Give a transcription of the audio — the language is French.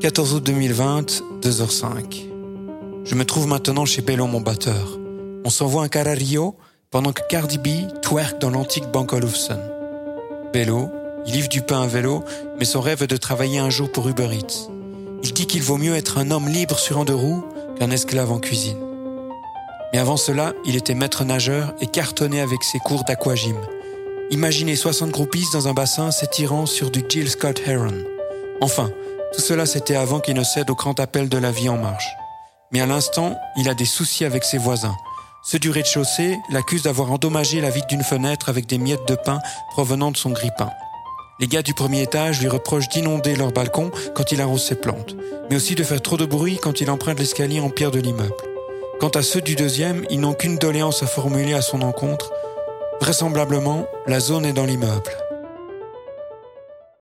14 août 2020, 2h05. Je me trouve maintenant chez Bello, mon batteur. On s'envoie un carario pendant que Cardi B twerk dans l'antique Bank Olufsen. Bello, il livre du pain à vélo, mais son rêve est de travailler un jour pour Uber Eats. Il dit qu'il vaut mieux être un homme libre sur un deux roues qu'un esclave en cuisine. Mais avant cela, il était maître nageur et cartonné avec ses cours d'aquagym. Imaginez 60 groupies dans un bassin s'étirant sur du Jill Scott Heron. Enfin, tout cela c'était avant qu'il ne cède au grand appel de la vie en marche. Mais à l'instant, il a des soucis avec ses voisins. Ceux du rez-de-chaussée l'accusent d'avoir endommagé la vitre d'une fenêtre avec des miettes de pain provenant de son grille-pain. Les gars du premier étage lui reprochent d'inonder leur balcon quand il arrose ses plantes, mais aussi de faire trop de bruit quand il emprunte l'escalier en pierre de l'immeuble. Quant à ceux du deuxième, ils n'ont qu'une doléance à formuler à son encontre. Vraisemblablement, la zone est dans l'immeuble.